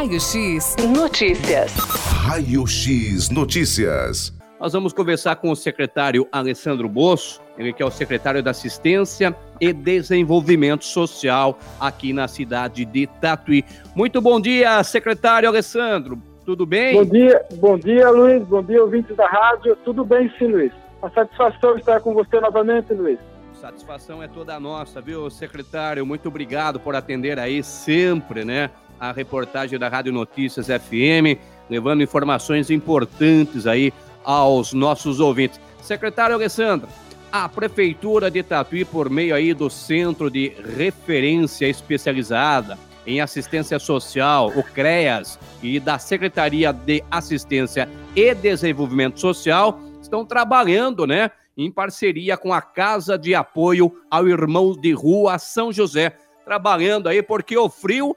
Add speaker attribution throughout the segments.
Speaker 1: Raio X Notícias.
Speaker 2: Raio X Notícias.
Speaker 3: Nós vamos conversar com o secretário Alessandro Bosso, ele que é o secretário da Assistência e Desenvolvimento Social aqui na cidade de Tatuí. Muito bom dia, secretário Alessandro. Tudo bem?
Speaker 4: Bom dia, bom dia, Luiz. Bom dia, ouvintes da rádio. Tudo bem, sim, Luiz. Uma satisfação estar com você novamente, Luiz.
Speaker 3: Satisfação é toda nossa, viu, secretário? Muito obrigado por atender aí sempre, né? a reportagem da Rádio Notícias FM, levando informações importantes aí aos nossos ouvintes. Secretário Alessandro, a Prefeitura de Tatuí, por meio aí do Centro de Referência Especializada em Assistência Social, o CREAS, e da Secretaria de Assistência e Desenvolvimento Social, estão trabalhando, né, em parceria com a Casa de Apoio ao Irmão de Rua São José, trabalhando aí porque o frio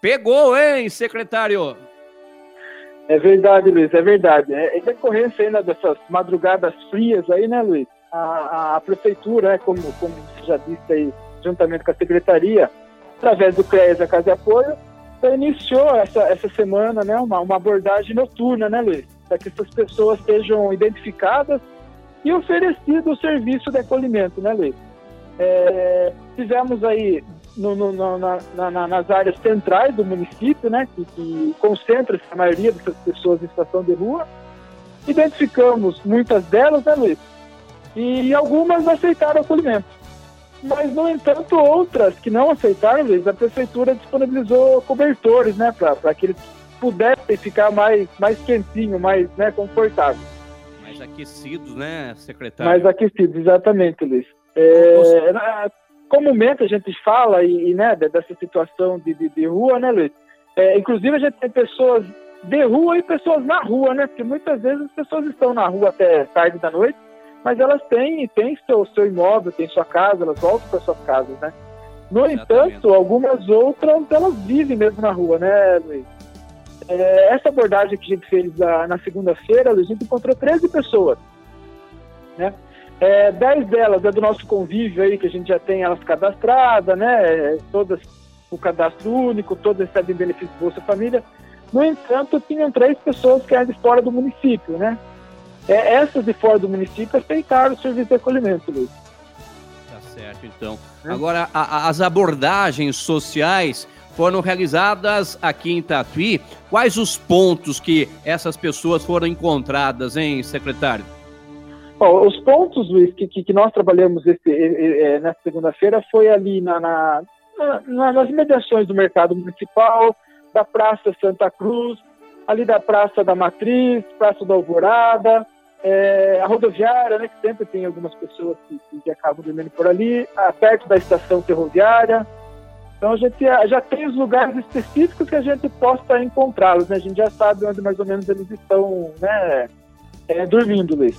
Speaker 3: Pegou, hein, secretário?
Speaker 4: É verdade, Luiz, é verdade. É, em decorrência ainda dessas madrugadas frias aí, né, Luiz? A, a prefeitura, né, como, como você já disse aí, juntamente com a secretaria, através do CREAS, a Casa de Apoio, iniciou essa, essa semana né, uma, uma abordagem noturna, né, Luiz? Para que essas pessoas sejam identificadas e oferecido o serviço de acolhimento, né, Luiz? É, fizemos aí no, no, na, na, nas áreas centrais do município, né, que, que concentra a maioria dessas pessoas em situação de rua. Identificamos muitas delas, né, Luiz? E algumas aceitaram o acolhimento. Mas, no entanto, outras que não aceitaram, Luiz, a prefeitura disponibilizou cobertores, né, para que eles pudessem ficar mais, mais quentinho, mais né, confortável.
Speaker 3: Mais aquecidos, né, secretário?
Speaker 4: Mais aquecidos, exatamente, Luiz. É, comumente a gente fala e, e né, dessa situação de, de, de rua, né, Luiz? É, inclusive a gente tem pessoas de rua e pessoas na rua, né? Porque muitas vezes as pessoas estão na rua até tarde da noite, mas elas têm, têm seu, seu imóvel, têm sua casa, elas voltam para suas casas, né? No Exatamente. entanto, algumas outras, elas vivem mesmo na rua, né, Luiz? É, essa abordagem que a gente fez na, segunda-feira, a gente encontrou 13 pessoas, né? É, dez delas é do nosso convívio aí, que a gente já tem elas cadastradas, né? Todas o cadastro único, todas recebem benefício Bolsa Família. No entanto, tinham três pessoas que eram de fora do município, né? É, essas de fora do município aceitaram o serviço de acolhimento, Luiz.
Speaker 3: Tá certo, então. É. Agora, a, as abordagens sociais foram realizadas aqui em Tatuí. Quais os pontos que essas pessoas foram encontradas, hein, secretário?
Speaker 4: Bom, os pontos, Luiz, que, que, nós trabalhamos é, nessa segunda-feira foi ali na, na, na, nas mediações do mercado municipal, da Praça Santa Cruz, ali da Praça da Matriz, Praça da Alvorada, é, a rodoviária, né, que sempre tem algumas pessoas que, que acabam dormindo por ali, perto da estação ferroviária. Então a gente já tem os lugares específicos que a gente possa encontrá-los, né? A gente já sabe onde mais ou menos eles estão, né, é, dormindo, Luiz.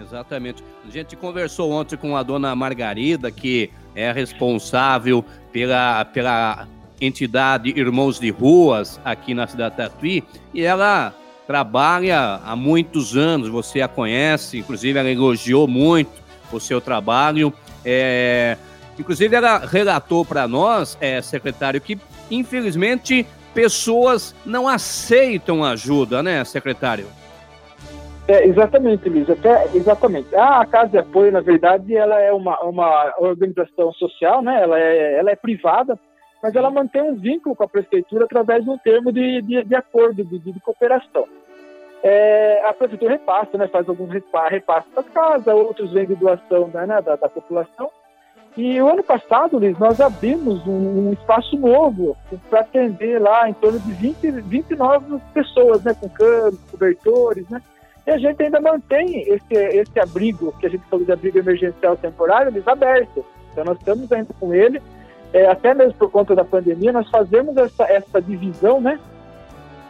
Speaker 3: Exatamente. A gente conversou ontem com a dona Margarida, que é responsável pela, pela entidade Irmãos de Ruas aqui na cidade de Tatuí, e ela trabalha há muitos anos, você a conhece, inclusive ela elogiou muito o seu trabalho. É, inclusive ela relatou para nós, é, secretário, que infelizmente pessoas não aceitam ajuda, né, secretário?
Speaker 4: É, exatamente, Luiz. Até, exatamente. A Casa de Apoio, na verdade, ela é uma, uma organização social, né? ela, é, ela é privada, mas ela mantém um vínculo com a prefeitura através de um termo de, de, de acordo, de, de cooperação. É, a prefeitura repassa, né, faz alguns repasses para casa, outros vêm de doação né, né, da, da, população. E o ano passado, Luiz, nós abrimos um, um espaço novo para atender lá em torno de 20, 29 pessoas, né, com camas, cobertores, né, e a gente ainda mantém esse, esse abrigo, que a gente falou de abrigo emergencial temporário, eles aberto. Então nós estamos ainda com ele, é, até mesmo por conta da pandemia, nós fazemos essa, essa divisão, né?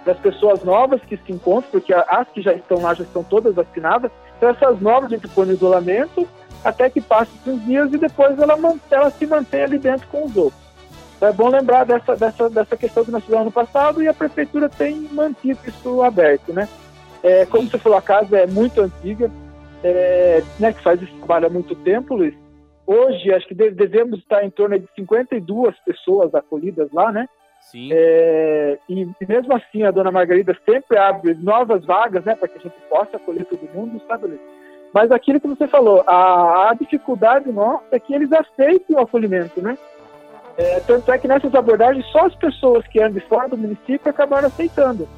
Speaker 4: Das pessoas novas que se encontram, porque as que já estão lá já estão todas vacinadas. Então essas novas a gente põe no isolamento até que passe uns dias e depois ela, ela se mantém ali dentro com os outros. Então é bom lembrar dessa, dessa, dessa questão que nós fizemos ano passado e a prefeitura tem mantido isso aberto, né? É, como você falou, a casa é muito antiga, é, né, que faz esse trabalho há muito tempo, Luiz. Hoje, acho que devemos estar em torno de 52 pessoas acolhidas lá, né? Sim. É, e, mesmo assim, a dona Margarida sempre abre novas vagas, né, para que a gente possa acolher todo mundo, sabe? Mas aquilo que você falou, a, a dificuldade nossa é que eles aceitem o acolhimento, né? É, tanto é que nessas abordagens só as pessoas que andam fora do município acabaram aceitando.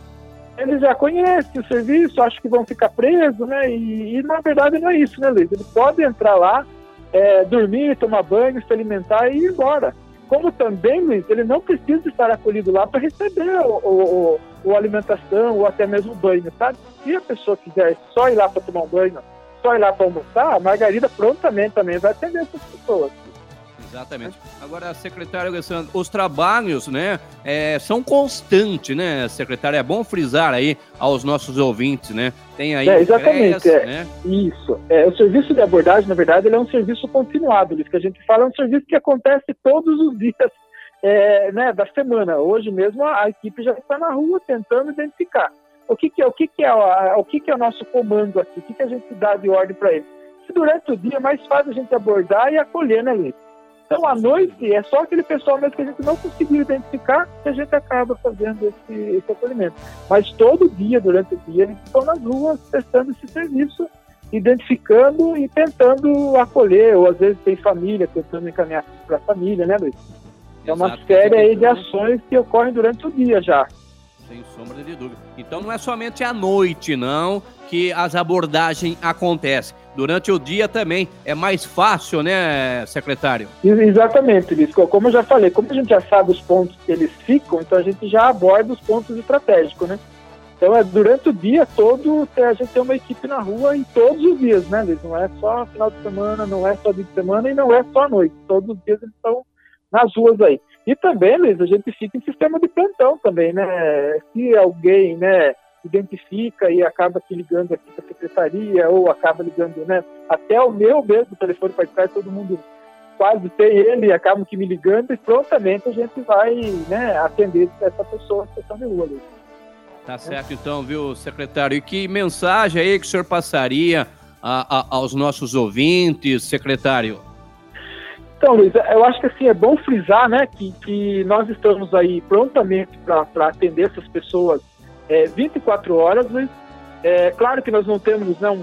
Speaker 4: Eles já conhecem o serviço, acham que vão ficar presos, né? E, e na verdade não é isso, né, Luiz? Eles podem entrar lá, é, dormir, tomar banho, se alimentar e ir embora. Como também, Luiz, ele não precisa estar acolhido lá para receber o, o, o, alimentação ou até mesmo banho, sabe? Se a pessoa quiser só ir lá para tomar um banho, só ir lá para almoçar, a Margarida prontamente também vai atender essas pessoas.
Speaker 3: Exatamente. Agora, secretário Alessandro, os trabalhos, né, é, são constantes, né, secretário? É bom frisar aí aos nossos ouvintes, né? Tem aí
Speaker 4: é, exatamente, é. né? Isso. É, o serviço de abordagem, na verdade, ele é um serviço continuado. Isso que a gente fala é um serviço que acontece todos os dias é, né, da semana. Hoje mesmo a, a, equipe já está na rua tentando identificar o que, que é o que, que é o, o que, que é o nosso comando aqui, o que, que a gente dá de ordem para ele. Se durante o dia é mais fácil a gente abordar e acolher, né? Então, à noite, é só aquele pessoal mesmo que a gente não conseguiu identificar que a gente acaba fazendo esse, esse acolhimento. Mas todo dia, durante o dia, eles estão nas ruas testando esse serviço, identificando e tentando acolher, ou às vezes tem família, tentando encaminhar para a família, né, Luiz? É uma Exato, série aí de ações que ocorrem durante o dia já.
Speaker 3: Sem sombra de dúvida. Então não é somente à noite, não, que as abordagens acontecem. Durante o dia também é mais fácil, né, secretário?
Speaker 4: Exatamente, Luiz. Como eu já falei, como a gente já sabe os pontos que eles ficam, então a gente já aborda os pontos estratégicos, né? Então é durante o dia todo a gente tem uma equipe na rua em todos os dias, né, Luiz? Não é só final de semana, não é só dia de semana e não é só à noite. Todos os dias eles estão nas ruas aí. E também, Luiz, a gente fica em sistema de plantão também, né? Se alguém, né, identifica e acaba aqui ligando aqui para a secretaria ou acaba ligando, né? Até o meu mesmo telefone particular, todo mundo quase tem ele e acaba que me ligando e prontamente a gente vai, né, atender essa pessoa em situação de rua, Luiz.
Speaker 3: Tá certo então, viu, secretário? E que mensagem aí que o senhor passaria a, a, aos nossos ouvintes, secretário?
Speaker 4: Então, Luiz, eu acho que assim, é bom frisar né, que, que nós estamos aí prontamente para atender essas pessoas é, 24 horas, Luiz. É, claro que nós não temos né, um,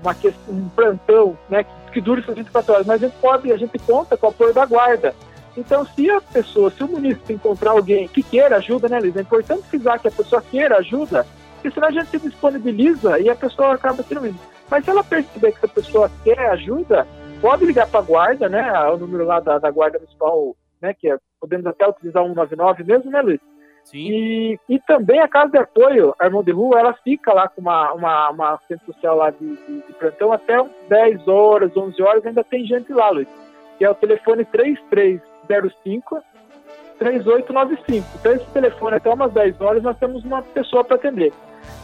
Speaker 4: uma um plantão né, que, que dure essas 24 horas, mas a gente pode, a gente conta com o apoio da guarda. Então, se a pessoa, se o município encontrar alguém que queira ajuda, né, Liz? É importante frisar que a pessoa queira ajuda, porque senão a gente se disponibiliza e a pessoa acaba tirando. Mas se ela perceber que essa pessoa quer ajuda, pode ligar para a guarda, né? O número lá da, da guarda municipal, né? Que é, podemos até utilizar 199 mesmo, né, Luiz? Sim. E, e também a Casa de Apoio, Armão de Rua, ela fica lá com uma, uma, uma assistente social lá de, de, de plantão até 10 horas, 11 horas, ainda tem gente lá, Luiz. Que é o telefone 3305 3895. Então, esse telefone, até umas 10 horas, nós temos uma pessoa para atender.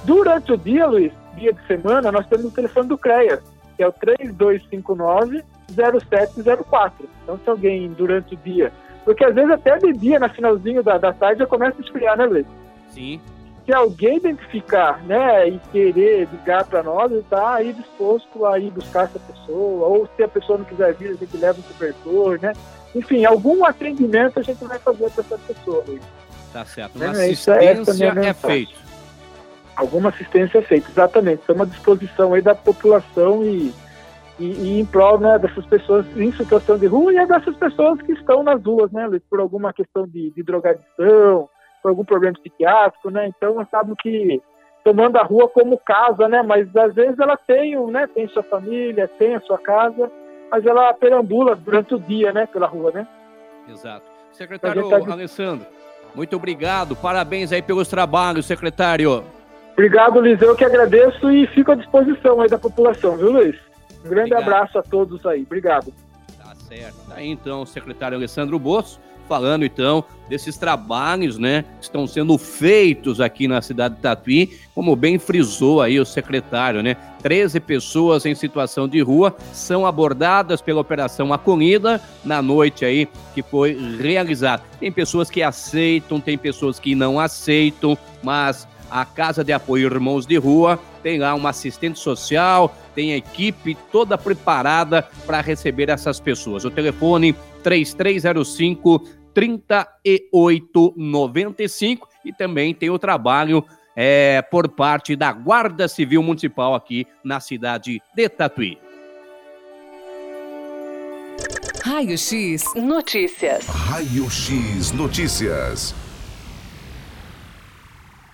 Speaker 4: Durante o dia, Luiz, dia de semana, nós temos o telefone do CREA, que é o 3259 0704. Então, se alguém durante o dia. Porque às vezes até de dia, na finalzinho da, da tarde, já começa a esfriar, né, Luiz?
Speaker 3: Sim.
Speaker 4: Se alguém identificar, né, e querer ligar para nós, ele está aí disposto a ir buscar essa pessoa, ou se a pessoa não quiser vir, a gente leva um cobertor, né? Enfim, algum atendimento a gente vai fazer para essa pessoa, Luiz.
Speaker 3: Tá certo. Uma é, assistência é, é feito
Speaker 4: alguma assistência é feita, exatamente. Isso é uma disposição aí da população e, e, e em prol né, dessas pessoas em situação de rua e é dessas pessoas que estão nas ruas, né, por alguma questão de, de drogadição, por algum problema psiquiátrico, né, então acabo que tomando a rua como casa, né, mas às vezes ela tem, né, tem sua família, tem a sua casa, mas ela perambula durante o dia, né, pela rua, né.
Speaker 3: Exato. Secretário tá... Alessandro, muito obrigado, parabéns aí pelos trabalhos, secretário.
Speaker 4: Obrigado, Luiz. Eu que agradeço e fico à disposição aí da população, viu, Luiz? Um grande Obrigado. abraço a todos aí. Obrigado.
Speaker 3: Tá certo. Tá aí então o secretário Alessandro Bosso falando então desses trabalhos, né, que estão sendo feitos aqui na cidade de Tatuí, como bem frisou aí o secretário, né? 13 pessoas em situação de rua são abordadas pela operação Acolhida na noite aí que foi realizada. Tem pessoas que aceitam, tem pessoas que não aceitam, mas a Casa de Apoio Irmãos de Rua, tem lá uma assistente social, tem a equipe toda preparada para receber essas pessoas. O telefone 3305 3895 e também tem o trabalho é, por parte da Guarda Civil Municipal aqui na cidade de Tatuí.
Speaker 1: Raio X Notícias.
Speaker 2: Raio X Notícias.